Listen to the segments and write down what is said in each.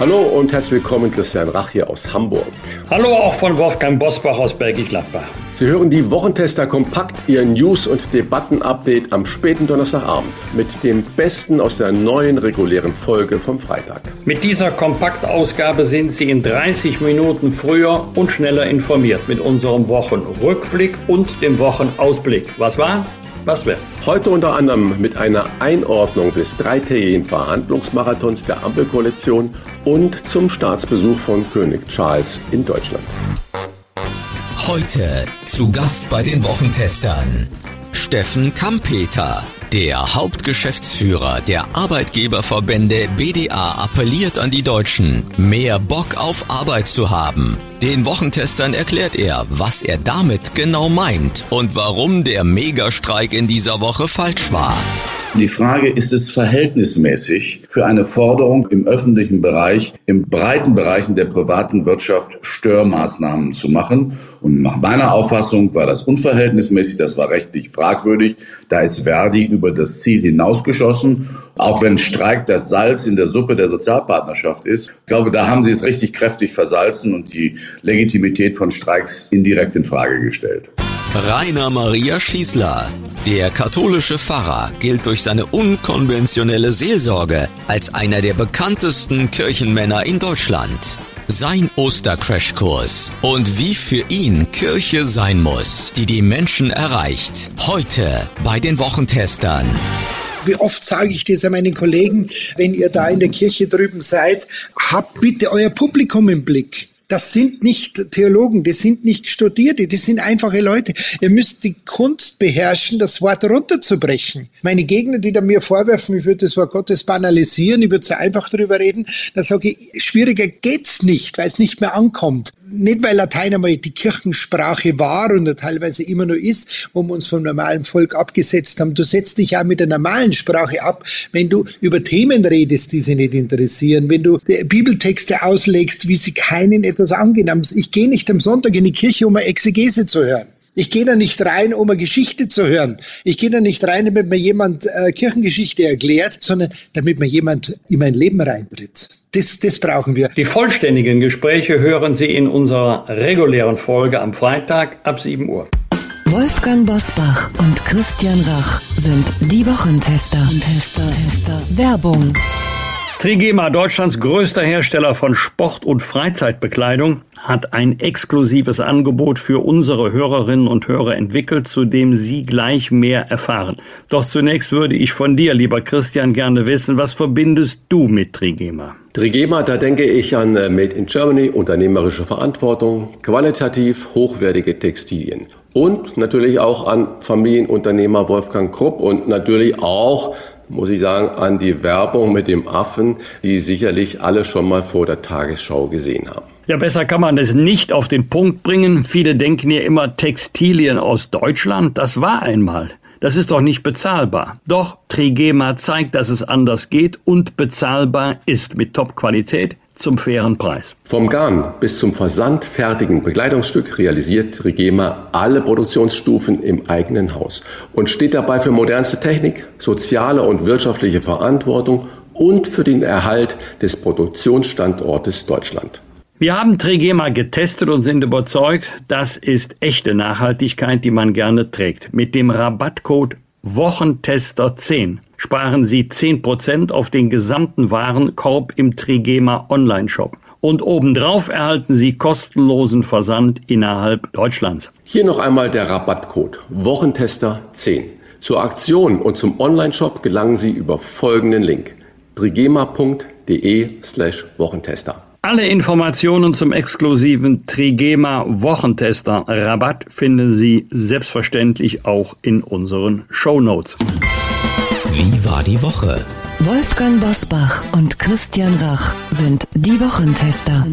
Hallo und herzlich willkommen, Christian Rach hier aus Hamburg. Hallo auch von Wolfgang Bosbach aus Bergisch Gladbach. Sie hören die Wochentester kompakt, Ihr News- und Debatten-Update am späten Donnerstagabend mit dem Besten aus der neuen regulären Folge vom Freitag. Mit dieser Kompaktausgabe sind Sie in 30 Minuten früher und schneller informiert mit unserem Wochenrückblick und dem Wochenausblick. Was war? Was wird? Heute unter anderem mit einer Einordnung des dreitägigen Verhandlungsmarathons der Ampelkoalition und zum Staatsbesuch von König Charles in Deutschland. Heute zu Gast bei den Wochentestern Steffen Kampeter. Der Hauptgeschäftsführer der Arbeitgeberverbände BDA appelliert an die Deutschen, mehr Bock auf Arbeit zu haben. Den Wochentestern erklärt er, was er damit genau meint und warum der Megastreik in dieser Woche falsch war. Die Frage, ist es verhältnismäßig für eine Forderung im öffentlichen Bereich, in breiten Bereichen der privaten Wirtschaft Störmaßnahmen zu machen? Und nach meiner Auffassung war das unverhältnismäßig, das war rechtlich fragwürdig. Da ist Verdi über das Ziel hinausgeschossen. Auch wenn Streik das Salz in der Suppe der Sozialpartnerschaft ist. Ich glaube, da haben sie es richtig kräftig versalzen und die Legitimität von Streiks indirekt in Frage gestellt. Rainer Maria Schießler. Der katholische Pfarrer gilt durch seine unkonventionelle Seelsorge als einer der bekanntesten Kirchenmänner in Deutschland. Sein Ostercrashkurs und wie für ihn Kirche sein muss, die die Menschen erreicht. Heute bei den Wochentestern. Wie oft sage ich das an meinen Kollegen, wenn ihr da in der Kirche drüben seid, habt bitte euer Publikum im Blick. Das sind nicht Theologen, das sind nicht Studierte, das sind einfache Leute. Ihr müsst die Kunst beherrschen, das Wort runterzubrechen. Meine Gegner, die da mir vorwerfen, ich würde das Wort Gottes banalisieren, ich würde so einfach drüber reden, da sage ich, schwieriger geht's nicht, weil es nicht mehr ankommt nicht weil Latein einmal die Kirchensprache war und teilweise immer noch ist, wo wir uns vom normalen Volk abgesetzt haben. Du setzt dich ja mit der normalen Sprache ab, wenn du über Themen redest, die sie nicht interessieren, wenn du Bibeltexte auslegst, wie sie keinen etwas angehen haben. Ich gehe nicht am Sonntag in die Kirche, um eine Exegese zu hören. Ich gehe da nicht rein, um eine Geschichte zu hören. Ich gehe da nicht rein, damit mir jemand äh, Kirchengeschichte erklärt, sondern damit mir jemand in mein Leben reintritt. Das, das brauchen wir. Die vollständigen Gespräche hören Sie in unserer regulären Folge am Freitag ab 7 Uhr. Wolfgang Bosbach und Christian Rach sind die Wochentester. Tester, Tester. Werbung. Trigema, Deutschlands größter Hersteller von Sport- und Freizeitbekleidung, hat ein exklusives Angebot für unsere Hörerinnen und Hörer entwickelt, zu dem Sie gleich mehr erfahren. Doch zunächst würde ich von dir, lieber Christian, gerne wissen, was verbindest du mit Trigema? Trigema, da denke ich an äh, Made in Germany, unternehmerische Verantwortung, qualitativ hochwertige Textilien und natürlich auch an Familienunternehmer Wolfgang Krupp und natürlich auch muss ich sagen, an die Werbung mit dem Affen, die sicherlich alle schon mal vor der Tagesschau gesehen haben. Ja, besser kann man es nicht auf den Punkt bringen. Viele denken ja immer Textilien aus Deutschland. Das war einmal. Das ist doch nicht bezahlbar. Doch Trigema zeigt, dass es anders geht und bezahlbar ist mit Top-Qualität, zum fairen Preis. Vom Garn bis zum versandfertigen Bekleidungsstück realisiert Regema alle Produktionsstufen im eigenen Haus und steht dabei für modernste Technik, soziale und wirtschaftliche Verantwortung und für den Erhalt des Produktionsstandortes Deutschland. Wir haben Trigema getestet und sind überzeugt, das ist echte Nachhaltigkeit, die man gerne trägt. Mit dem Rabattcode Wochentester 10 sparen Sie 10% auf den gesamten Warenkorb im Trigema Online-Shop. Und obendrauf erhalten Sie kostenlosen Versand innerhalb Deutschlands. Hier noch einmal der Rabattcode Wochentester 10. Zur Aktion und zum Online-Shop gelangen Sie über folgenden Link trigema.de slash Wochentester. Alle Informationen zum exklusiven Trigema Wochentester Rabatt finden Sie selbstverständlich auch in unseren Show Notes. Wie war die Woche? Wolfgang Bosbach und Christian Rach sind die Wochentester.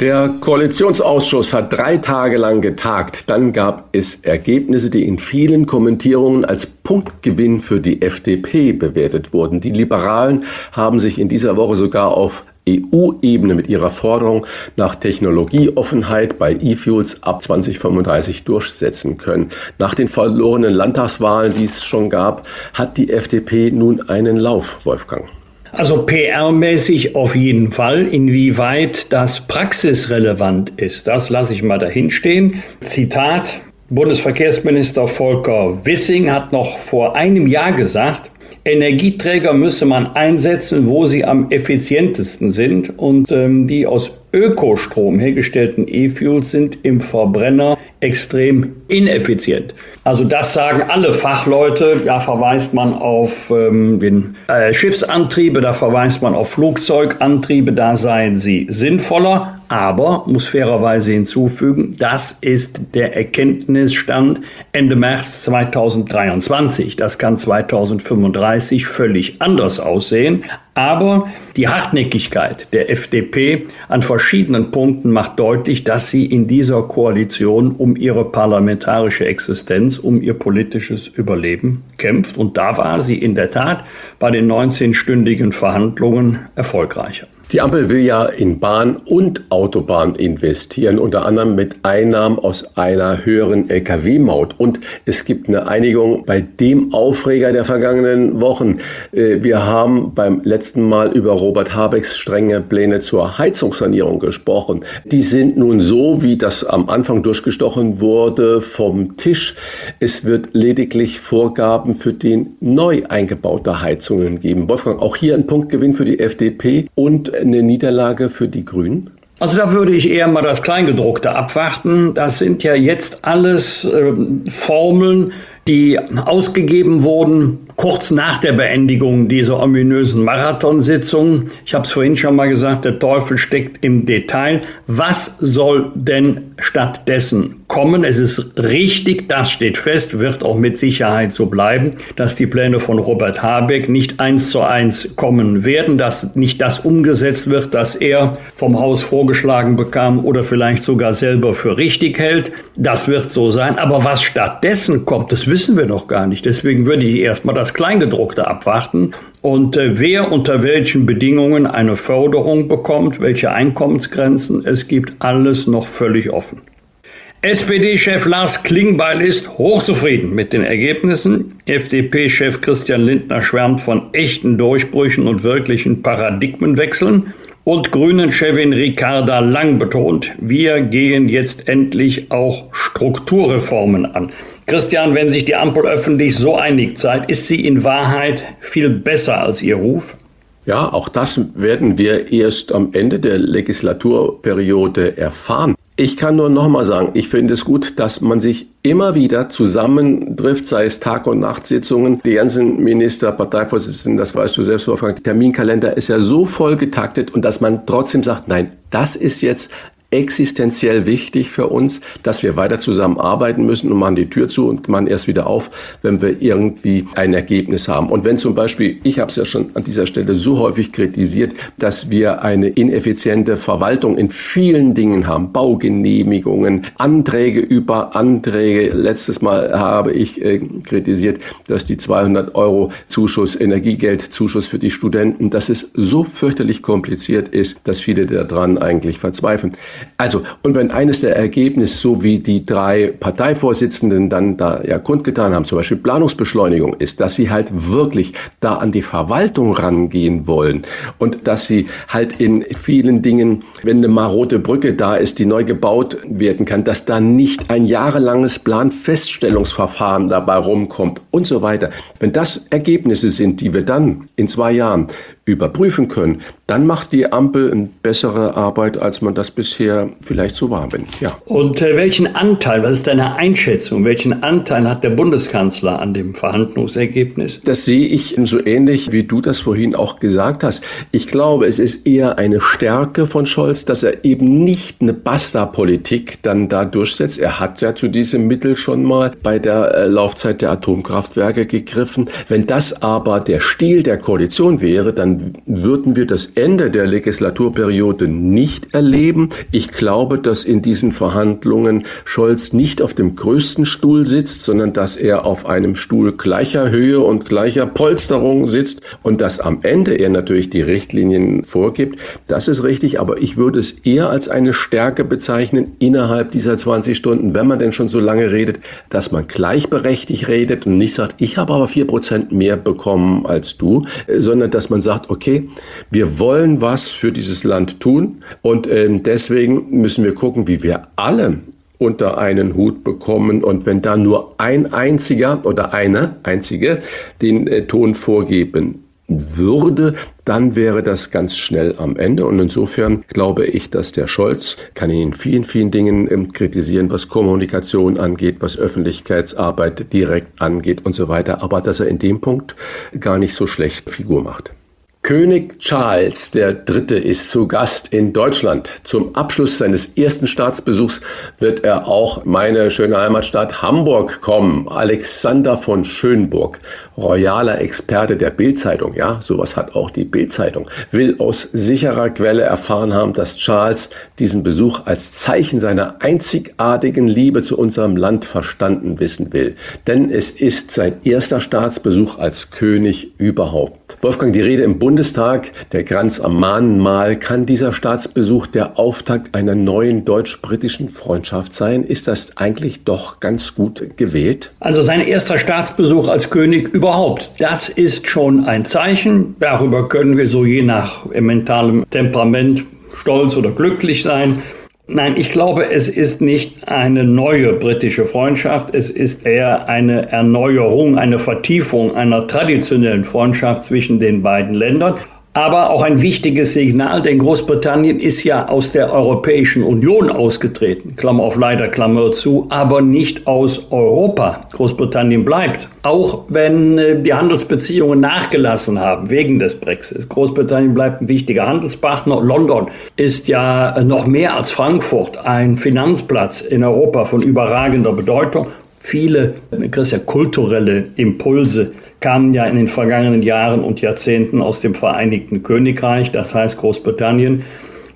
Der Koalitionsausschuss hat drei Tage lang getagt. Dann gab es Ergebnisse, die in vielen Kommentierungen als Punktgewinn für die FDP bewertet wurden. Die Liberalen haben sich in dieser Woche sogar auf EU-Ebene mit ihrer Forderung nach Technologieoffenheit bei E-Fuels ab 2035 durchsetzen können. Nach den verlorenen Landtagswahlen, die es schon gab, hat die FDP nun einen Lauf, Wolfgang. Also PR-mäßig auf jeden Fall. Inwieweit das praxisrelevant ist, das lasse ich mal dahinstehen. Zitat, Bundesverkehrsminister Volker Wissing hat noch vor einem Jahr gesagt, Energieträger müsse man einsetzen, wo sie am effizientesten sind. Und ähm, die aus Ökostrom hergestellten E-Fuels sind im Verbrenner extrem ineffizient. Also das sagen alle Fachleute. Da verweist man auf ähm, den äh, Schiffsantriebe, da verweist man auf Flugzeugantriebe, da seien sie sinnvoller. Aber, muss fairerweise hinzufügen, das ist der Erkenntnisstand Ende März 2023. Das kann 2035 völlig anders aussehen. Aber die Hartnäckigkeit der FDP an verschiedenen Punkten macht deutlich, dass sie in dieser Koalition um ihre parlamentarische Existenz, um ihr politisches Überleben kämpft. Und da war sie in der Tat bei den 19-stündigen Verhandlungen erfolgreicher. Die Ampel will ja in Bahn und Autobahn investieren, unter anderem mit Einnahmen aus einer höheren Lkw-Maut. Und es gibt eine Einigung bei dem Aufreger der vergangenen Wochen. Äh, wir haben beim letzten Mal über Robert Habecks strenge Pläne zur Heizungssanierung gesprochen. Die sind nun so, wie das am Anfang durchgestochen wurde, vom Tisch. Es wird lediglich Vorgaben für den neu eingebaute Heizungen geben. Wolfgang, auch hier ein Punktgewinn für die FDP und eine Niederlage für die Grünen? Also da würde ich eher mal das Kleingedruckte abwarten. Das sind ja jetzt alles äh, Formeln, die ausgegeben wurden kurz nach der Beendigung dieser ominösen Marathonsitzung. Ich habe es vorhin schon mal gesagt, der Teufel steckt im Detail. Was soll denn stattdessen kommen? Es ist richtig, das steht fest, wird auch mit Sicherheit so bleiben, dass die Pläne von Robert Habeck nicht eins zu eins kommen werden, dass nicht das umgesetzt wird, das er vom Haus vorgeschlagen bekam oder vielleicht sogar selber für richtig hält. Das wird so sein. Aber was stattdessen kommt, das wissen wir noch gar nicht. Deswegen würde ich erstmal das Kleingedruckte abwarten und äh, wer unter welchen Bedingungen eine Förderung bekommt, welche Einkommensgrenzen es gibt, alles noch völlig offen. SPD-Chef Lars Klingbeil ist hochzufrieden mit den Ergebnissen. FDP-Chef Christian Lindner schwärmt von echten Durchbrüchen und wirklichen Paradigmenwechseln. Und Grünen-Chefin Ricarda Lang betont, wir gehen jetzt endlich auch Strukturreformen an. Christian, wenn sich die Ampel öffentlich so einig zeigt, ist sie in Wahrheit viel besser als ihr Ruf? Ja, auch das werden wir erst am Ende der Legislaturperiode erfahren. Ich kann nur noch mal sagen, ich finde es gut, dass man sich immer wieder zusammentrifft, sei es Tag- und Nachtsitzungen. Die ganzen Minister, Parteivorsitzenden, das weißt du selbst, Wolfgang, der Terminkalender ist ja so voll getaktet und dass man trotzdem sagt, nein, das ist jetzt existenziell wichtig für uns, dass wir weiter zusammenarbeiten müssen und machen die Tür zu und machen erst wieder auf, wenn wir irgendwie ein Ergebnis haben. Und wenn zum Beispiel, ich habe es ja schon an dieser Stelle so häufig kritisiert, dass wir eine ineffiziente Verwaltung in vielen Dingen haben, Baugenehmigungen, Anträge über Anträge. Letztes Mal habe ich äh, kritisiert, dass die 200 Euro Zuschuss, Energiegeldzuschuss für die Studenten, dass es so fürchterlich kompliziert ist, dass viele daran eigentlich verzweifeln. Also, und wenn eines der Ergebnisse, so wie die drei Parteivorsitzenden dann da ja kundgetan haben, zum Beispiel Planungsbeschleunigung ist, dass sie halt wirklich da an die Verwaltung rangehen wollen und dass sie halt in vielen Dingen, wenn eine marode Brücke da ist, die neu gebaut werden kann, dass da nicht ein jahrelanges Planfeststellungsverfahren dabei rumkommt und so weiter. Wenn das Ergebnisse sind, die wir dann in zwei Jahren überprüfen können, dann macht die Ampel eine bessere Arbeit, als man das bisher vielleicht so war. Ja. Und äh, welchen Anteil, was ist deine Einschätzung, welchen Anteil hat der Bundeskanzler an dem Verhandlungsergebnis? Das sehe ich so ähnlich, wie du das vorhin auch gesagt hast. Ich glaube, es ist eher eine Stärke von Scholz, dass er eben nicht eine Basta-Politik dann da durchsetzt. Er hat ja zu diesem Mittel schon mal bei der äh, Laufzeit der Atomkraftwerke gegriffen. Wenn das aber der Stil der Koalition wäre, dann dann würden wir das Ende der Legislaturperiode nicht erleben. Ich glaube, dass in diesen Verhandlungen Scholz nicht auf dem größten Stuhl sitzt, sondern dass er auf einem Stuhl gleicher Höhe und gleicher Polsterung sitzt und dass am Ende er natürlich die Richtlinien vorgibt. Das ist richtig, aber ich würde es eher als eine Stärke bezeichnen innerhalb dieser 20 Stunden, wenn man denn schon so lange redet, dass man gleichberechtigt redet und nicht sagt, ich habe aber vier Prozent mehr bekommen als du, sondern dass man sagt, okay, wir wollen was für dieses Land tun und äh, deswegen müssen wir gucken, wie wir alle unter einen Hut bekommen. Und wenn da nur ein einziger oder eine einzige den äh, Ton vorgeben würde, dann wäre das ganz schnell am Ende. Und insofern glaube ich, dass der Scholz kann ihn in vielen, vielen Dingen ähm, kritisieren, was Kommunikation angeht, was Öffentlichkeitsarbeit direkt angeht und so weiter, aber dass er in dem Punkt gar nicht so schlecht Figur macht. König Charles III. ist zu Gast in Deutschland. Zum Abschluss seines ersten Staatsbesuchs wird er auch meine schöne Heimatstadt Hamburg kommen. Alexander von Schönburg, royaler Experte der Bildzeitung, ja, sowas hat auch die Bildzeitung, will aus sicherer Quelle erfahren haben, dass Charles diesen Besuch als Zeichen seiner einzigartigen Liebe zu unserem Land verstanden wissen will. Denn es ist sein erster Staatsbesuch als König überhaupt. Wolfgang, die Rede im Bund Bundestag, der Kranz am Mahnmal, kann dieser Staatsbesuch der Auftakt einer neuen deutsch-britischen Freundschaft sein? Ist das eigentlich doch ganz gut gewählt? Also sein erster Staatsbesuch als König überhaupt. Das ist schon ein Zeichen. Darüber können wir so je nach mentalem Temperament stolz oder glücklich sein. Nein, ich glaube, es ist nicht eine neue britische Freundschaft, es ist eher eine Erneuerung, eine Vertiefung einer traditionellen Freundschaft zwischen den beiden Ländern aber auch ein wichtiges Signal, denn Großbritannien ist ja aus der Europäischen Union ausgetreten, Klammer auf leider, Klammer zu, aber nicht aus Europa. Großbritannien bleibt, auch wenn äh, die Handelsbeziehungen nachgelassen haben wegen des Brexits. Großbritannien bleibt ein wichtiger Handelspartner. London ist ja noch mehr als Frankfurt ein Finanzplatz in Europa von überragender Bedeutung. Viele, Christian, kulturelle Impulse kamen ja in den vergangenen Jahren und Jahrzehnten aus dem Vereinigten Königreich, das heißt Großbritannien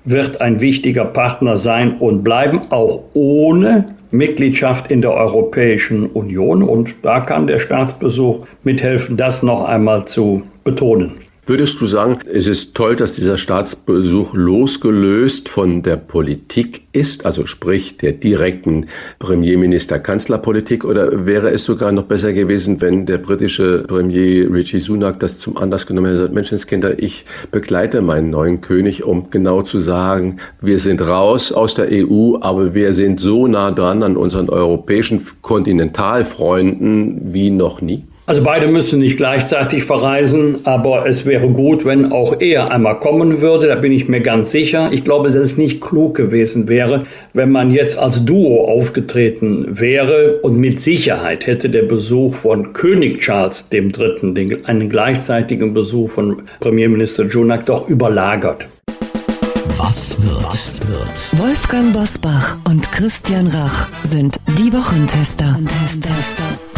wird ein wichtiger Partner sein und bleiben, auch ohne Mitgliedschaft in der Europäischen Union. Und da kann der Staatsbesuch mithelfen, das noch einmal zu betonen. Würdest du sagen, es ist toll, dass dieser Staatsbesuch losgelöst von der Politik ist, also sprich der direkten Premierminister-Kanzlerpolitik, oder wäre es sogar noch besser gewesen, wenn der britische Premier Richie Sunak das zum Anlass genommen hätte, Menschenskinder, ich begleite meinen neuen König, um genau zu sagen, wir sind raus aus der EU, aber wir sind so nah dran an unseren europäischen Kontinentalfreunden wie noch nie? Also beide müssen nicht gleichzeitig verreisen, aber es wäre gut, wenn auch er einmal kommen würde, da bin ich mir ganz sicher. Ich glaube, dass es nicht klug gewesen wäre, wenn man jetzt als Duo aufgetreten wäre und mit Sicherheit hätte der Besuch von König Charles III., den, einen gleichzeitigen Besuch von Premierminister Junak doch überlagert. Was wird? Was wird? Wolfgang Bosbach und Christian Rach sind die Wochentester. Wochentester.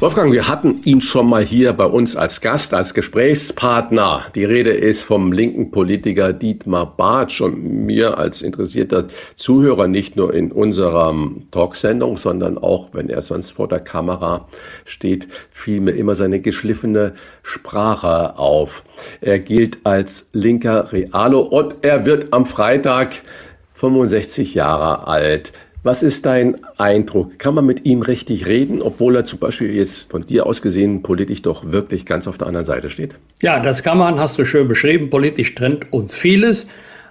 Wolfgang, wir hatten ihn schon mal hier bei uns als Gast, als Gesprächspartner. Die Rede ist vom linken Politiker Dietmar Bartsch und mir als interessierter Zuhörer nicht nur in unserer Talksendung, sondern auch, wenn er sonst vor der Kamera steht, fiel mir immer seine geschliffene Sprache auf. Er gilt als linker Realo und er wird am Freitag 65 Jahre alt. Was ist dein Eindruck? Kann man mit ihm richtig reden, obwohl er zum Beispiel jetzt von dir aus gesehen politisch doch wirklich ganz auf der anderen Seite steht? Ja, das kann man, hast du schön beschrieben. Politisch trennt uns vieles,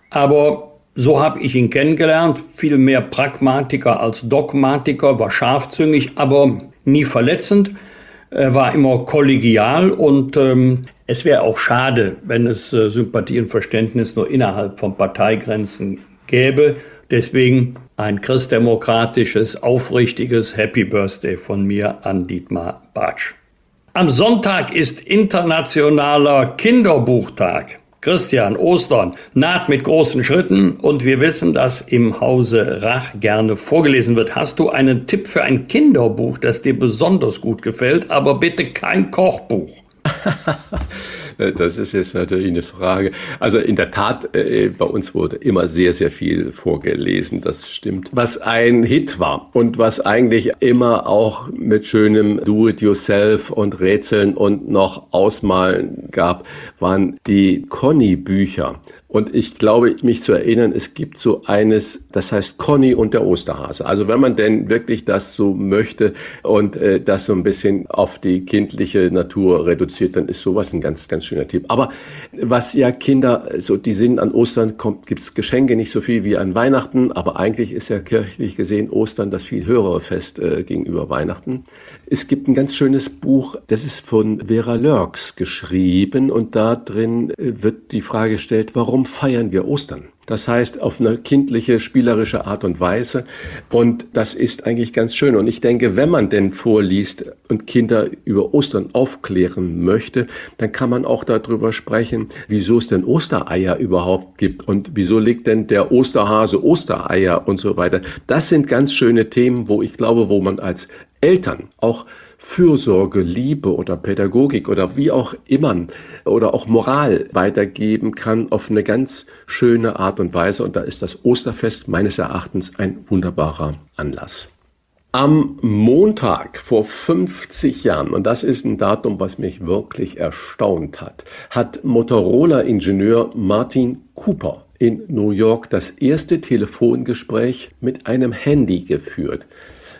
aber so habe ich ihn kennengelernt. Viel mehr Pragmatiker als Dogmatiker, war scharfzüngig, aber nie verletzend. Er war immer kollegial und ähm, es wäre auch schade, wenn es äh, Sympathie und Verständnis nur innerhalb von Parteigrenzen gäbe. Deswegen ein christdemokratisches, aufrichtiges Happy Birthday von mir an Dietmar Bartsch. Am Sonntag ist internationaler Kinderbuchtag. Christian, Ostern naht mit großen Schritten und wir wissen, dass im Hause Rach gerne vorgelesen wird. Hast du einen Tipp für ein Kinderbuch, das dir besonders gut gefällt, aber bitte kein Kochbuch? Das ist jetzt natürlich eine Frage. Also in der Tat, äh, bei uns wurde immer sehr, sehr viel vorgelesen, das stimmt. Was ein Hit war und was eigentlich immer auch mit schönem Do-it-yourself und Rätseln und noch Ausmalen gab, waren die Conny-Bücher. Und ich glaube, mich zu erinnern, es gibt so eines, das heißt Conny und der Osterhase. Also wenn man denn wirklich das so möchte und äh, das so ein bisschen auf die kindliche Natur reduziert, dann ist sowas ein ganz, ganz schöner Tipp. Aber was ja Kinder, so die sind an Ostern, kommt, gibt's Geschenke nicht so viel wie an Weihnachten, aber eigentlich ist ja kirchlich gesehen Ostern das viel höhere Fest äh, gegenüber Weihnachten. Es gibt ein ganz schönes Buch, das ist von Vera Lörks geschrieben und da drin äh, wird die Frage gestellt, warum feiern wir Ostern? Das heißt, auf eine kindliche, spielerische Art und Weise. Und das ist eigentlich ganz schön. Und ich denke, wenn man denn vorliest und Kinder über Ostern aufklären möchte, dann kann man auch darüber sprechen, wieso es denn Ostereier überhaupt gibt und wieso legt denn der Osterhase Ostereier und so weiter. Das sind ganz schöne Themen, wo ich glaube, wo man als Eltern auch Fürsorge, Liebe oder Pädagogik oder wie auch immer oder auch Moral weitergeben kann auf eine ganz schöne Art und Weise. Und da ist das Osterfest meines Erachtens ein wunderbarer Anlass. Am Montag vor 50 Jahren, und das ist ein Datum, was mich wirklich erstaunt hat, hat Motorola-Ingenieur Martin Cooper in New York das erste Telefongespräch mit einem Handy geführt.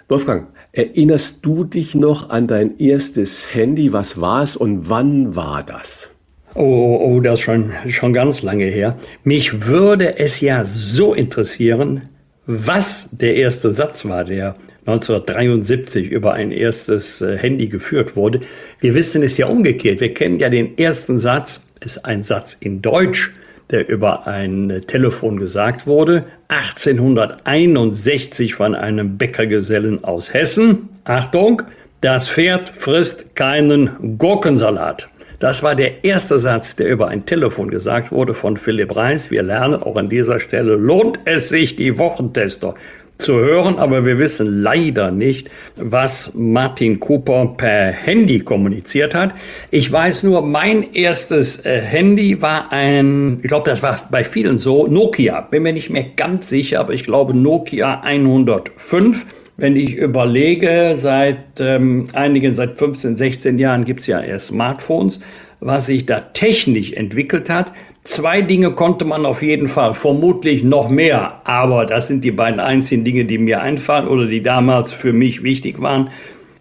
Wolfgang, erinnerst du dich noch an dein erstes Handy? Was war es und wann war das? Oh, oh, das ist schon, schon ganz lange her. Mich würde es ja so interessieren, was der erste Satz war, der 1973 über ein erstes äh, Handy geführt wurde. Wir wissen es ja umgekehrt. Wir kennen ja den ersten Satz, ist ein Satz in Deutsch der über ein Telefon gesagt wurde, 1861 von einem Bäckergesellen aus Hessen. Achtung, das Pferd frisst keinen Gurkensalat. Das war der erste Satz, der über ein Telefon gesagt wurde von Philipp Reis. Wir lernen auch an dieser Stelle, lohnt es sich, die Wochentester zu hören, aber wir wissen leider nicht, was Martin Cooper per Handy kommuniziert hat. Ich weiß nur, mein erstes äh, Handy war ein, ich glaube, das war bei vielen so, Nokia. Bin mir nicht mehr ganz sicher, aber ich glaube Nokia 105. Wenn ich überlege, seit ähm, einigen, seit 15, 16 Jahren gibt es ja erst Smartphones, was sich da technisch entwickelt hat, Zwei Dinge konnte man auf jeden Fall, vermutlich noch mehr, aber das sind die beiden einzigen Dinge, die mir einfallen oder die damals für mich wichtig waren,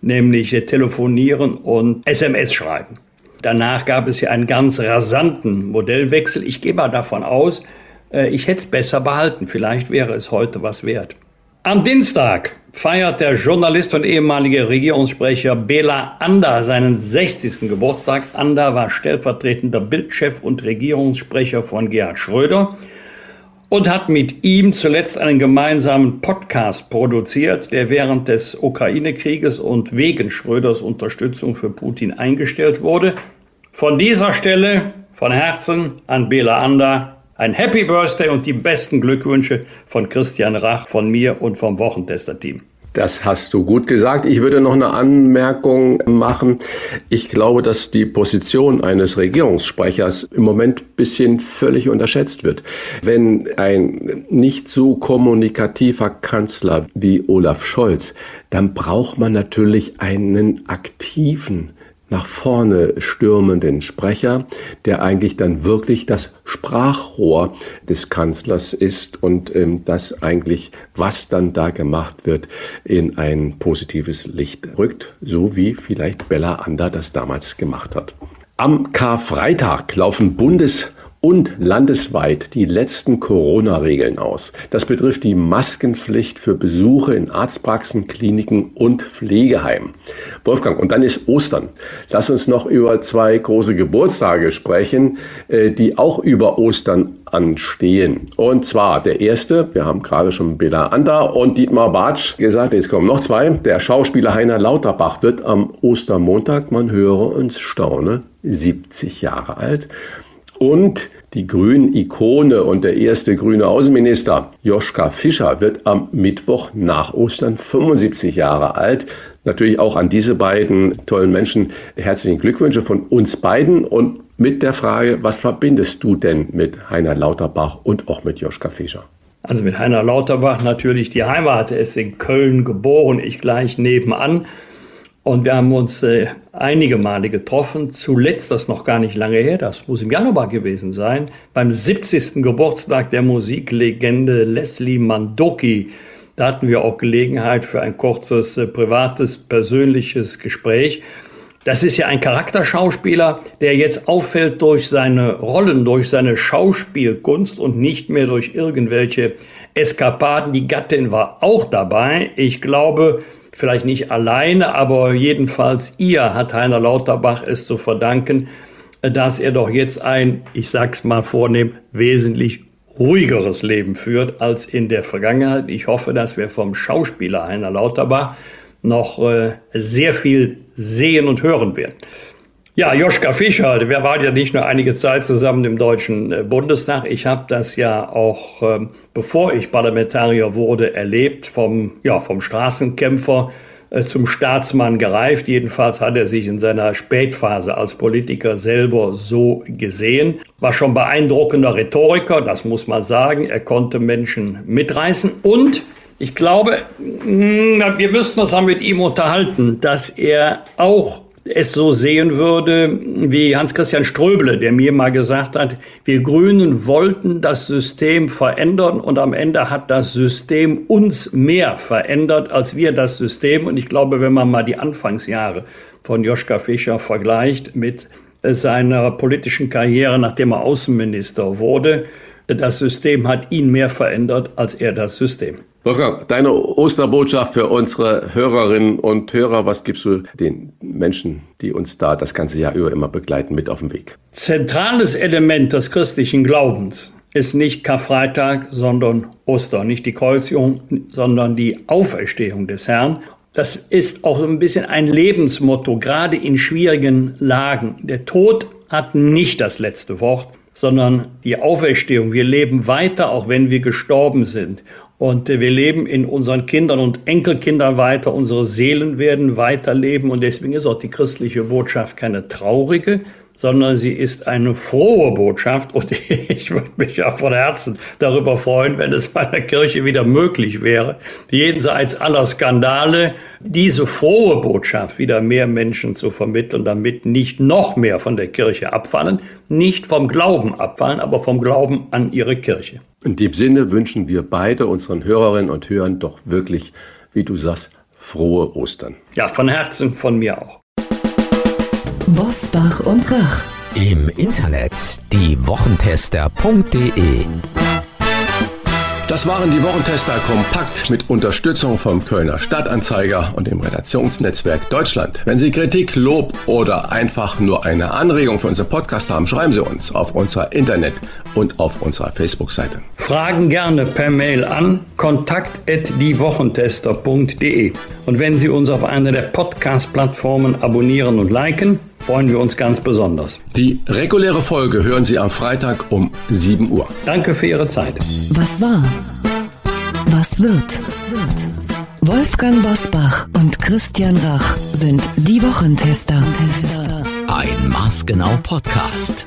nämlich telefonieren und SMS schreiben. Danach gab es ja einen ganz rasanten Modellwechsel. Ich gehe mal davon aus, äh, ich hätte es besser behalten. Vielleicht wäre es heute was wert. Am Dienstag feiert der Journalist und ehemalige Regierungssprecher Bela Ander seinen 60. Geburtstag. Ander war stellvertretender Bildchef und Regierungssprecher von Gerhard Schröder und hat mit ihm zuletzt einen gemeinsamen Podcast produziert, der während des Ukraine-Krieges und wegen Schröders Unterstützung für Putin eingestellt wurde. Von dieser Stelle von Herzen an Bela Ander ein Happy Birthday und die besten Glückwünsche von Christian Rach, von mir und vom Wochentester-Team. Das hast du gut gesagt. Ich würde noch eine Anmerkung machen. Ich glaube, dass die Position eines Regierungssprechers im Moment ein bisschen völlig unterschätzt wird. Wenn ein nicht so kommunikativer Kanzler wie Olaf Scholz, dann braucht man natürlich einen aktiven nach vorne stürmenden Sprecher, der eigentlich dann wirklich das Sprachrohr des Kanzlers ist und ähm, das eigentlich, was dann da gemacht wird, in ein positives Licht rückt, so wie vielleicht Bella Ander das damals gemacht hat. Am Karfreitag laufen Bundes- und landesweit die letzten Corona-Regeln aus. Das betrifft die Maskenpflicht für Besuche in Arztpraxen, Kliniken und Pflegeheimen. Wolfgang, und dann ist Ostern. Lass uns noch über zwei große Geburtstage sprechen, äh, die auch über Ostern anstehen. Und zwar der erste, wir haben gerade schon Bela Ander und Dietmar Bartsch gesagt, jetzt kommen noch zwei. Der Schauspieler Heiner Lauterbach wird am Ostermontag, man höre und staune, 70 Jahre alt. Und die Grünen-Ikone und der erste grüne Außenminister Joschka Fischer wird am Mittwoch nach Ostern 75 Jahre alt. Natürlich auch an diese beiden tollen Menschen herzlichen Glückwünsche von uns beiden und mit der Frage, was verbindest du denn mit Heiner Lauterbach und auch mit Joschka Fischer? Also mit Heiner Lauterbach natürlich die Heimat. Er ist in Köln geboren, ich gleich nebenan. Und wir haben uns äh, einige Male getroffen. Zuletzt, das noch gar nicht lange her, das muss im Januar gewesen sein, beim 70. Geburtstag der Musiklegende Leslie Mandoki. Da hatten wir auch Gelegenheit für ein kurzes, äh, privates, persönliches Gespräch. Das ist ja ein Charakterschauspieler, der jetzt auffällt durch seine Rollen, durch seine Schauspielkunst und nicht mehr durch irgendwelche Eskapaden. Die Gattin war auch dabei. Ich glaube, vielleicht nicht alleine, aber jedenfalls ihr hat Heiner Lauterbach es zu verdanken, dass er doch jetzt ein, ich sag's mal vornehm, wesentlich ruhigeres Leben führt als in der Vergangenheit. Ich hoffe, dass wir vom Schauspieler Heiner Lauterbach noch äh, sehr viel sehen und hören werden. Ja, Joschka Fischer, wir waren ja nicht nur einige Zeit zusammen im Deutschen äh, Bundestag. Ich habe das ja auch, ähm, bevor ich Parlamentarier wurde, erlebt, vom, ja, vom Straßenkämpfer äh, zum Staatsmann gereift. Jedenfalls hat er sich in seiner Spätphase als Politiker selber so gesehen. War schon beeindruckender Rhetoriker, das muss man sagen. Er konnte Menschen mitreißen und ich glaube, hm, wir müssten uns mit ihm unterhalten, dass er auch es so sehen würde wie Hans-Christian Ströbele, der mir mal gesagt hat, wir Grünen wollten das System verändern und am Ende hat das System uns mehr verändert als wir das System. Und ich glaube, wenn man mal die Anfangsjahre von Joschka Fischer vergleicht mit seiner politischen Karriere, nachdem er Außenminister wurde, das System hat ihn mehr verändert als er das System. Wolfgang, deine Osterbotschaft für unsere Hörerinnen und Hörer, was gibst du den Menschen, die uns da das ganze Jahr über immer begleiten, mit auf den Weg? Zentrales Element des christlichen Glaubens ist nicht Karfreitag, sondern Ostern. Nicht die Kreuzigung, sondern die Auferstehung des Herrn. Das ist auch so ein bisschen ein Lebensmotto, gerade in schwierigen Lagen. Der Tod hat nicht das letzte Wort, sondern die Auferstehung. Wir leben weiter, auch wenn wir gestorben sind. Und wir leben in unseren Kindern und Enkelkindern weiter. Unsere Seelen werden weiterleben. Und deswegen ist auch die christliche Botschaft keine traurige, sondern sie ist eine frohe Botschaft. Und ich würde mich ja von Herzen darüber freuen, wenn es meiner Kirche wieder möglich wäre, jenseits aller Skandale, diese frohe Botschaft wieder mehr Menschen zu vermitteln, damit nicht noch mehr von der Kirche abfallen, nicht vom Glauben abfallen, aber vom Glauben an ihre Kirche. In dem Sinne wünschen wir beide unseren Hörerinnen und Hörern doch wirklich, wie du sagst, frohe Ostern. Ja, von Herzen von mir auch. Bosbach und Rach. Im Internet diewochentester.de das waren die Wochentester kompakt mit Unterstützung vom Kölner Stadtanzeiger und dem Redaktionsnetzwerk Deutschland. Wenn Sie Kritik, Lob oder einfach nur eine Anregung für unseren Podcast haben, schreiben Sie uns auf unserer Internet- und auf unserer Facebook-Seite. Fragen gerne per Mail an kontakt@diewochentester.de. Und wenn Sie uns auf einer der Podcast-Plattformen abonnieren und liken, freuen wir uns ganz besonders. Die reguläre Folge hören Sie am Freitag um 7 Uhr. Danke für Ihre Zeit. Was war? Was wird? Wolfgang Bosbach und Christian Rach sind die Wochentester. Ein maßgenau Podcast.